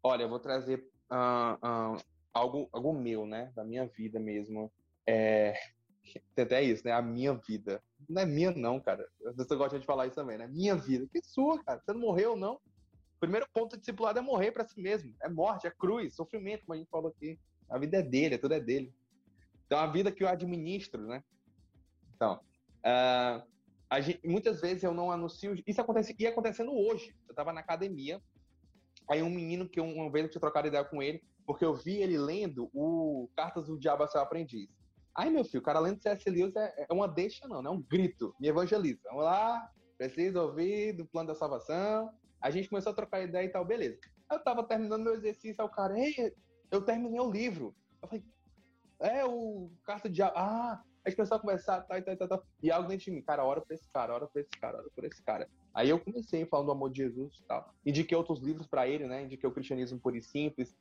Olha, eu vou trazer uh, uh, algo, algo meu, né? Da minha vida mesmo. É... Até isso, né? A minha vida. Não é minha, não, cara. Você gosta de falar isso também, né? Minha vida. Que sua, cara? Você não morreu, não? Primeiro ponto discipulado é morrer para si mesmo. É morte, é cruz, sofrimento, como a gente falou aqui. A vida é dele, tudo é dele. Então, a vida que eu administro, né? Então, uh, gente, muitas vezes eu não anuncio. Isso acontece, ia acontecendo hoje. Eu estava na academia, aí um menino que uma vez eu tinha trocado ideia com ele, porque eu vi ele lendo o Cartas do Diabo a Seu Aprendiz. Aí, meu filho, o cara lendo C.S. Lewis é, é uma deixa, não, né? É um grito. Me evangeliza. Vamos lá, precisa ouvir do plano da salvação. A gente começou a trocar ideia e tal, beleza. Eu tava terminando meu exercício, aí o cara, ei, eu terminei o livro. Eu falei, é o carta de. Ah, a gente começou a conversar, tá, tá, tá, tá. E algo dentro de mim, cara, ora pra esse cara, ora pra esse cara, ora por esse cara. Aí eu comecei falando do amor de Jesus e tal. Indiquei outros livros para ele, né? Indiquei o Cristianismo Puro e Simples.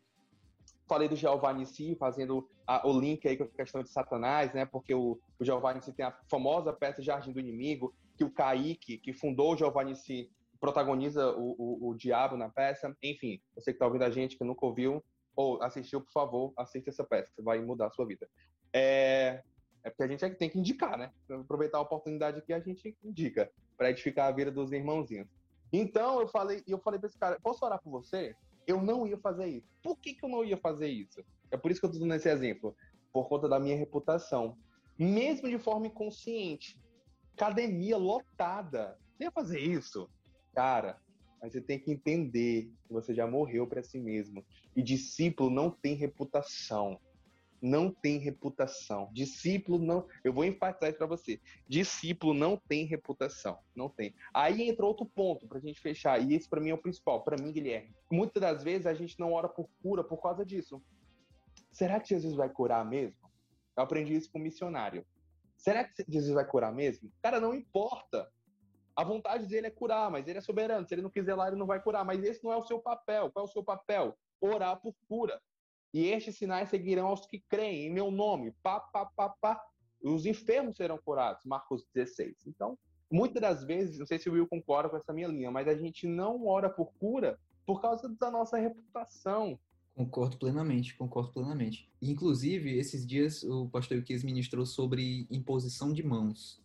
Falei do Jeová Nissi, fazendo a, o link aí com a questão de Satanás, né? Porque o, o tem a famosa peça Jardim do Inimigo, que o Kaique, que fundou o Jeová Nissi, protagoniza o, o, o diabo na peça. Enfim, você que tá ouvindo a gente, que nunca ouviu, ou assistiu, por favor, assista essa peça, vai mudar a sua vida. É, é porque a gente é que tem que indicar, né? Aproveitar a oportunidade que a gente indica para edificar a vida dos irmãozinhos. Então eu falei, eu falei para esse cara, posso orar por você? Eu não ia fazer isso. Por que, que eu não ia fazer isso? É por isso que eu estou dando esse exemplo. Por conta da minha reputação. Mesmo de forma inconsciente. Academia lotada. Você ia fazer isso? Cara, mas você tem que entender que você já morreu para si mesmo. E discípulo não tem reputação. Não tem reputação. Discípulo não. Eu vou enfatizar para você. Discípulo não tem reputação. Não tem. Aí entra outro ponto para a gente fechar. E esse para mim é o principal. Para mim, Guilherme. Muitas das vezes a gente não ora por cura por causa disso. Será que Jesus vai curar mesmo? Eu aprendi isso com um missionário. Será que Jesus vai curar mesmo? Cara, não importa. A vontade dele é curar, mas ele é soberano. Se ele não quiser lá, ele não vai curar. Mas esse não é o seu papel. Qual é o seu papel? Orar por cura. E estes sinais seguirão aos que creem em meu nome. Pá, pá, pá, pá. Os enfermos serão curados. Marcos 16. Então, muitas das vezes, não sei se o Will concorda com essa minha linha, mas a gente não ora por cura por causa da nossa reputação. Concordo plenamente, concordo plenamente. Inclusive, esses dias o pastor Iquez ministrou sobre imposição de mãos.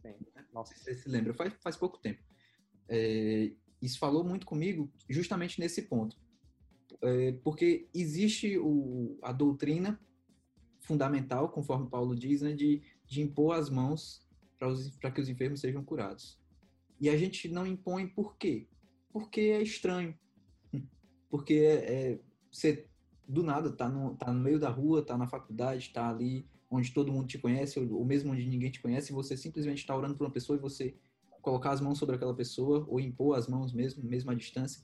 Sim. Nossa, você se lembra, faz, faz pouco tempo. É, isso falou muito comigo justamente nesse ponto. É, porque existe o, a doutrina fundamental, conforme Paulo diz, né, de, de impor as mãos para que os enfermos sejam curados. E a gente não impõe por quê? Porque é estranho. Porque é, é, você, do nada, tá no, tá no meio da rua, tá na faculdade, tá ali onde todo mundo te conhece, ou, mesmo onde ninguém te conhece, você simplesmente está orando por uma pessoa e você colocar as mãos sobre aquela pessoa, ou impor as mãos mesmo, mesmo à distância,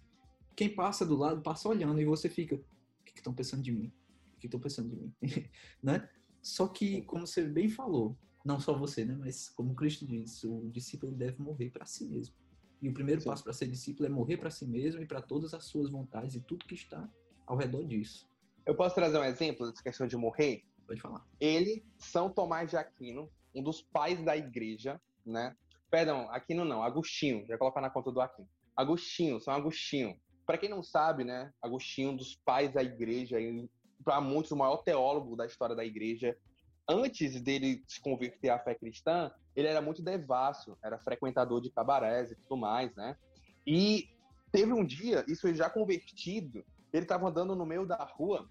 quem passa do lado passa olhando e você fica, o que estão pensando de mim? O que estão pensando de mim? né? Só que, como você bem falou, não só você, né? Mas como Cristo diz, o discípulo deve morrer para si mesmo. E o primeiro Sim. passo para ser discípulo é morrer para si mesmo e para todas as suas vontades e tudo que está ao redor disso. Eu posso trazer um exemplo dessa questão de morrer? Pode falar. Ele, São Tomás de Aquino, um dos pais da igreja, né? Perdão, Aquino não, Agostinho, já colocar na conta do Aquino. Agostinho, São Agostinho. Para quem não sabe, né, Agostinho, um dos pais da igreja, para muitos o maior teólogo da história da igreja. Antes dele se converter à fé cristã, ele era muito devasso, era frequentador de cabarés e tudo mais, né? E teve um dia, isso já convertido, ele estava andando no meio da rua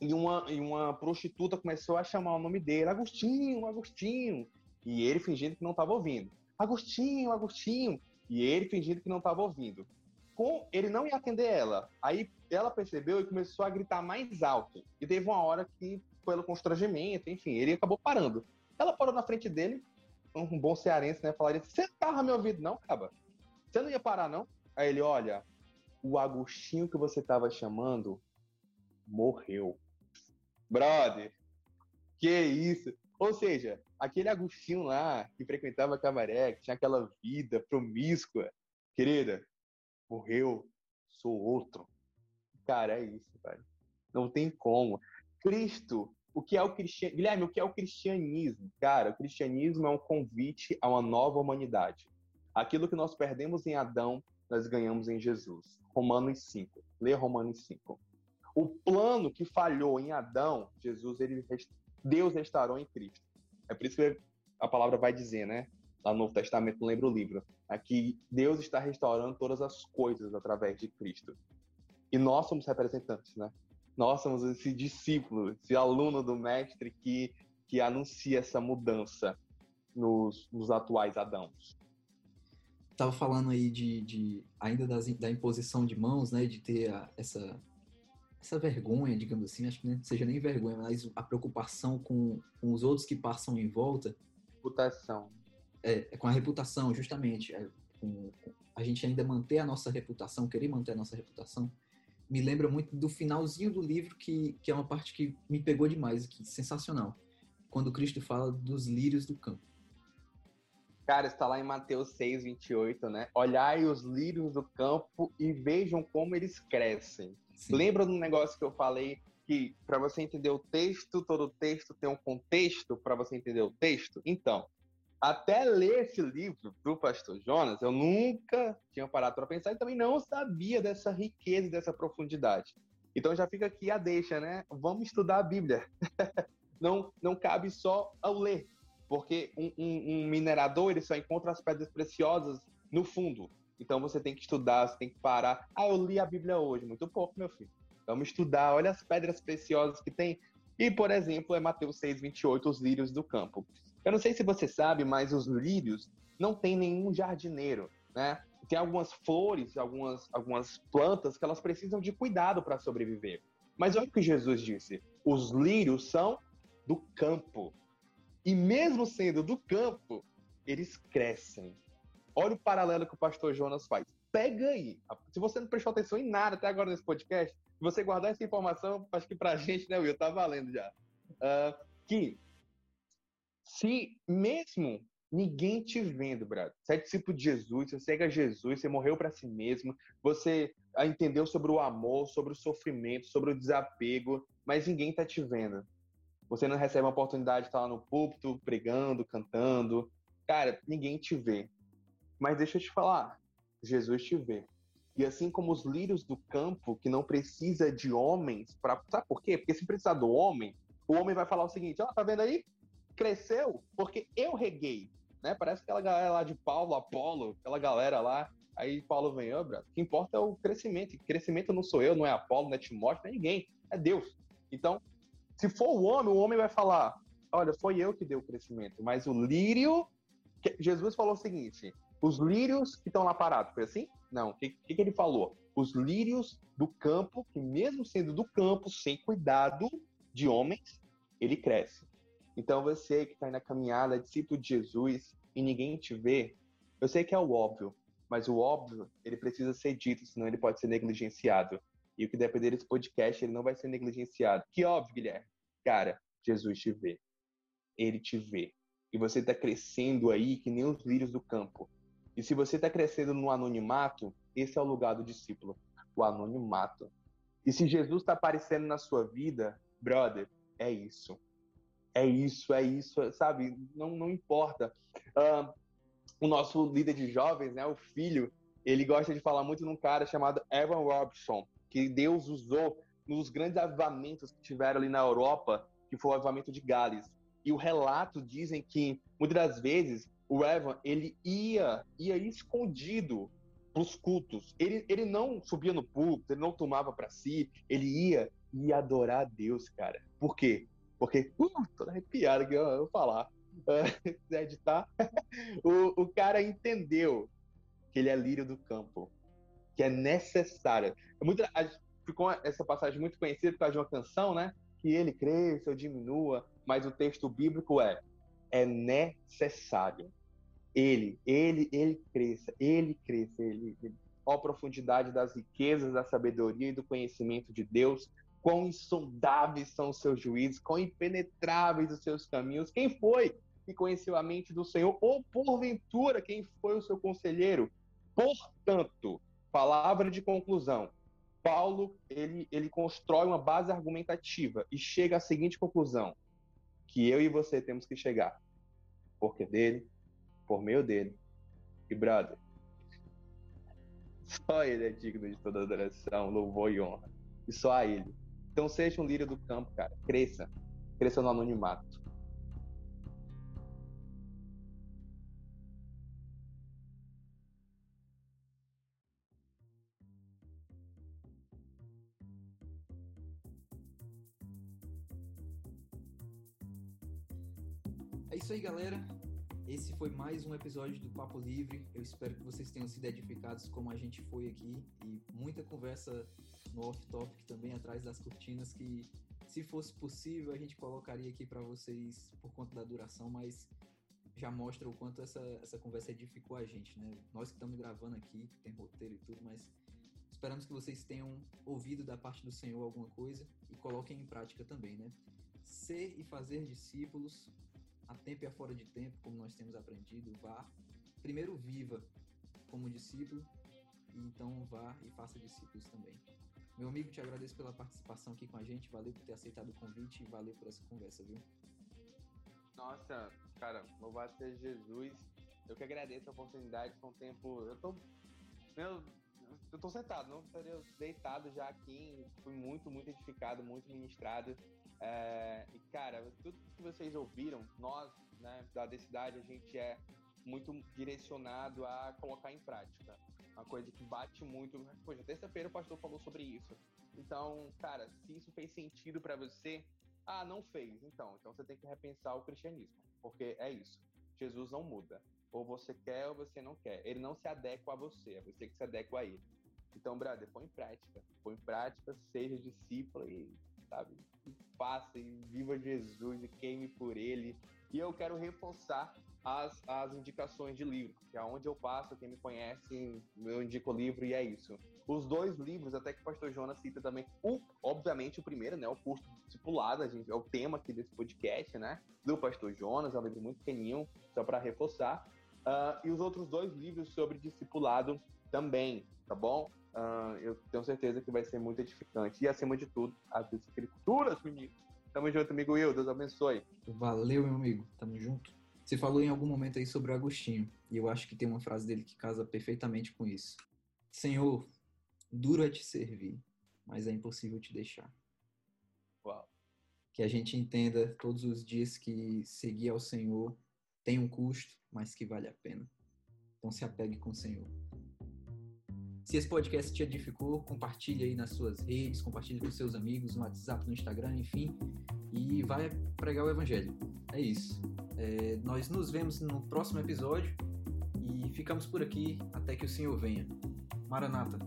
e uma, e uma prostituta começou a chamar o nome dele, Agostinho, Agostinho, e ele fingindo que não estava ouvindo. Agostinho, Agostinho, e ele fingindo que não estava ouvindo. Com ele não ia atender ela. Aí ela percebeu e começou a gritar mais alto. E teve uma hora que, pelo constrangimento, enfim, ele acabou parando. Ela parou na frente dele, um bom cearense, né? Falaria: Você tava me ouvindo, não, caba? Você não ia parar, não? Aí ele: Olha, o Agostinho que você tava chamando morreu. Brother, que isso? Ou seja, aquele Agostinho lá que frequentava cabaré, que tinha aquela vida promíscua, querida, morreu, sou outro. Cara, é isso, cara. Não tem como. Cristo, o que é o cristianismo? Guilherme, o que é o cristianismo? Cara, o cristianismo é um convite a uma nova humanidade. Aquilo que nós perdemos em Adão, nós ganhamos em Jesus. Romanos 5. Lê Romanos 5. O plano que falhou em Adão, Jesus, ele, Deus restaurou em Cristo. É por isso que a palavra vai dizer, né? Lá no Novo Testamento, não lembro o livro. Aqui, Deus está restaurando todas as coisas através de Cristo. E nós somos representantes, né? Nós somos esse discípulo, esse aluno do Mestre que, que anuncia essa mudança nos, nos atuais Adãos. Tava falando aí de, de ainda das, da imposição de mãos, né? De ter a, essa, essa vergonha, digamos assim, acho que não seja nem vergonha, mas a preocupação com, com os outros que passam em volta. Reputação. É, é com a reputação, justamente. É, com, com, a gente ainda manter a nossa reputação, querer manter a nossa reputação, me lembra muito do finalzinho do livro, que, que é uma parte que me pegou demais, que sensacional. Quando Cristo fala dos lírios do campo. Cara, está lá em Mateus 6, 28, né? Olhai os lírios do campo e vejam como eles crescem. Lembra do negócio que eu falei que para você entender o texto, todo texto tem um contexto para você entender o texto? Então, até ler esse livro do pastor Jonas, eu nunca tinha parado para pensar e também não sabia dessa riqueza, dessa profundidade. Então já fica aqui a deixa, né? Vamos estudar a Bíblia. não, não cabe só ao ler, porque um, um, um, minerador ele só encontra as pedras preciosas no fundo. Então você tem que estudar, você tem que parar. Ah, eu li a Bíblia hoje, muito pouco, meu filho. Vamos estudar, olha as pedras preciosas que tem. E, por exemplo, é Mateus 6, 28, os lírios do campo. Eu não sei se você sabe, mas os lírios não tem nenhum jardineiro, né? Tem algumas flores, algumas, algumas plantas que elas precisam de cuidado para sobreviver. Mas olha o que Jesus disse: os lírios são do campo. E mesmo sendo do campo, eles crescem. Olha o paralelo que o pastor Jonas faz. Pega aí. Se você não prestou atenção em nada até agora nesse podcast, você guardar essa informação, acho que pra gente, né, Will, tá valendo já. Uh, que se mesmo ninguém te vendo, brother, você é discípulo de Jesus, você segue a Jesus, você morreu para si mesmo, você entendeu sobre o amor, sobre o sofrimento, sobre o desapego, mas ninguém tá te vendo. Você não recebe uma oportunidade de estar lá no púlpito, pregando, cantando. Cara, ninguém te vê. Mas deixa eu te falar, Jesus te vê. E assim como os lírios do campo, que não precisa de homens para. Sabe por quê? Porque se precisar do homem, o homem vai falar o seguinte: ó, oh, tá vendo aí? cresceu porque eu reguei, né? Parece aquela galera lá de Paulo, Apolo, aquela galera lá. Aí Paulo vem, ó, oh, o que importa é o crescimento. crescimento não sou eu, não é Apolo, não é Timóteo, não é ninguém, é Deus. Então, se for o homem, o homem vai falar: olha, foi eu que dei o crescimento, mas o lírio. Jesus falou o seguinte: os lírios que estão lá parados, foi assim? Não. O que, que, que ele falou? Os lírios do campo, que mesmo sendo do campo, sem cuidado de homens, ele cresce. Então você que está na caminhada, discípulo de Jesus, e ninguém te vê, eu sei que é o óbvio, mas o óbvio, ele precisa ser dito, senão ele pode ser negligenciado. E o que depender desse podcast, ele não vai ser negligenciado. Que óbvio, Guilherme. Cara, Jesus te vê. Ele te vê. E você está crescendo aí que nem os lírios do campo. E se você está crescendo no anonimato, esse é o lugar do discípulo. O anonimato. E se Jesus está aparecendo na sua vida, brother, é isso é isso, é isso, sabe? Não, não importa. Uh, o nosso líder de jovens, né, o filho, ele gosta de falar muito num cara chamado Evan Robson, que Deus usou nos grandes avivamentos que tiveram ali na Europa, que foi o avivamento de Gales. E o relato dizem que muitas das vezes o Evan ele ia ia escondido para os cultos. Ele, ele não subia no púlpito, ele não tomava para si, ele ia ia adorar a Deus, cara. Por quê? Porque, uh, tô arrepiado aqui, eu vou falar. Uh, editar. o, o cara entendeu que ele é lírio do campo, que é necessário. É muito, ficou essa passagem muito conhecida por causa de uma canção, né? Que ele cresça ou diminua, mas o texto bíblico é: é necessário. Ele, ele, ele cresça, ele cresça, ele, ele. Ó a profundidade das riquezas, da sabedoria e do conhecimento de Deus, quão insondáveis são os seus juízos, quão impenetráveis os seus caminhos. Quem foi que conheceu a mente do Senhor? Ou, porventura, quem foi o seu conselheiro? Portanto, palavra de conclusão. Paulo, ele, ele constrói uma base argumentativa e chega à seguinte conclusão, que eu e você temos que chegar. Porque dele, por meio dele E, brother, só ele é digno de toda adoração, louvor e honra. E só a ele. Então seja um lírio do campo, cara. Cresça. Cresça no anonimato. É isso aí, galera. Esse foi mais um episódio do Papo Livre. Eu espero que vocês tenham sido edificados como a gente foi aqui e muita conversa no off-topic também atrás das cortinas que se fosse possível a gente colocaria aqui para vocês por conta da duração, mas já mostra o quanto essa, essa conversa edificou a gente, né? Nós que estamos gravando aqui, tem roteiro e tudo, mas esperamos que vocês tenham ouvido da parte do Senhor alguma coisa e coloquem em prática também, né? Ser e fazer discípulos a tempo e a fora de tempo, como nós temos aprendido, vá. Primeiro viva como discípulo, e então vá e faça discípulos também. Meu amigo, te agradeço pela participação aqui com a gente, valeu por ter aceitado o convite e valeu por essa conversa, viu? Nossa, cara, louvado seja Jesus. Eu que agradeço a oportunidade, com o tempo. Eu tô. Meu, eu tô sentado, não estaria deitado já aqui. Fui muito, muito edificado, muito ministrado. É, e, cara, tudo que vocês ouviram, nós, né, da Decidade, a gente é muito direcionado a colocar em prática. Uma coisa que bate muito. Poxa, terça-feira o pastor falou sobre isso. Então, cara, se isso fez sentido para você, ah, não fez. Então, então você tem que repensar o cristianismo, porque é isso. Jesus não muda. Ou você quer ou você não quer. Ele não se adequa a você, é você que se adequa a ele. Então, brother, põe em prática. Põe em prática, seja discípulo e, sabe, faça e viva Jesus e queime por ele. E eu quero reforçar as, as indicações de livro, que é onde eu passo, quem me conhece, eu indico o livro e é isso. Os dois livros, até que o pastor Jonas cita também, o, obviamente o primeiro, né, o curso discipulado, a gente, é o tema aqui desse podcast, né, do pastor Jonas, é um livro muito pequenininho, só para reforçar. Uh, e os outros dois livros sobre discipulado também, tá bom? Uh, eu tenho certeza que vai ser muito edificante. E, acima de tudo, as escrituras, menino. Tamo junto, amigo Will. Deus abençoe. Valeu, meu amigo. Tamo junto. Você falou em algum momento aí sobre o Agostinho. E eu acho que tem uma frase dele que casa perfeitamente com isso. Senhor, duro é te servir, mas é impossível te deixar. Uau. Que a gente entenda todos os dias que seguir ao Senhor tem um custo, mas que vale a pena. Então se apegue com o Senhor. Se esse podcast te edificou, compartilhe aí nas suas redes, compartilhe com seus amigos, no WhatsApp, no Instagram, enfim, e vai pregar o Evangelho. É isso. É, nós nos vemos no próximo episódio e ficamos por aqui até que o Senhor venha. Maranata.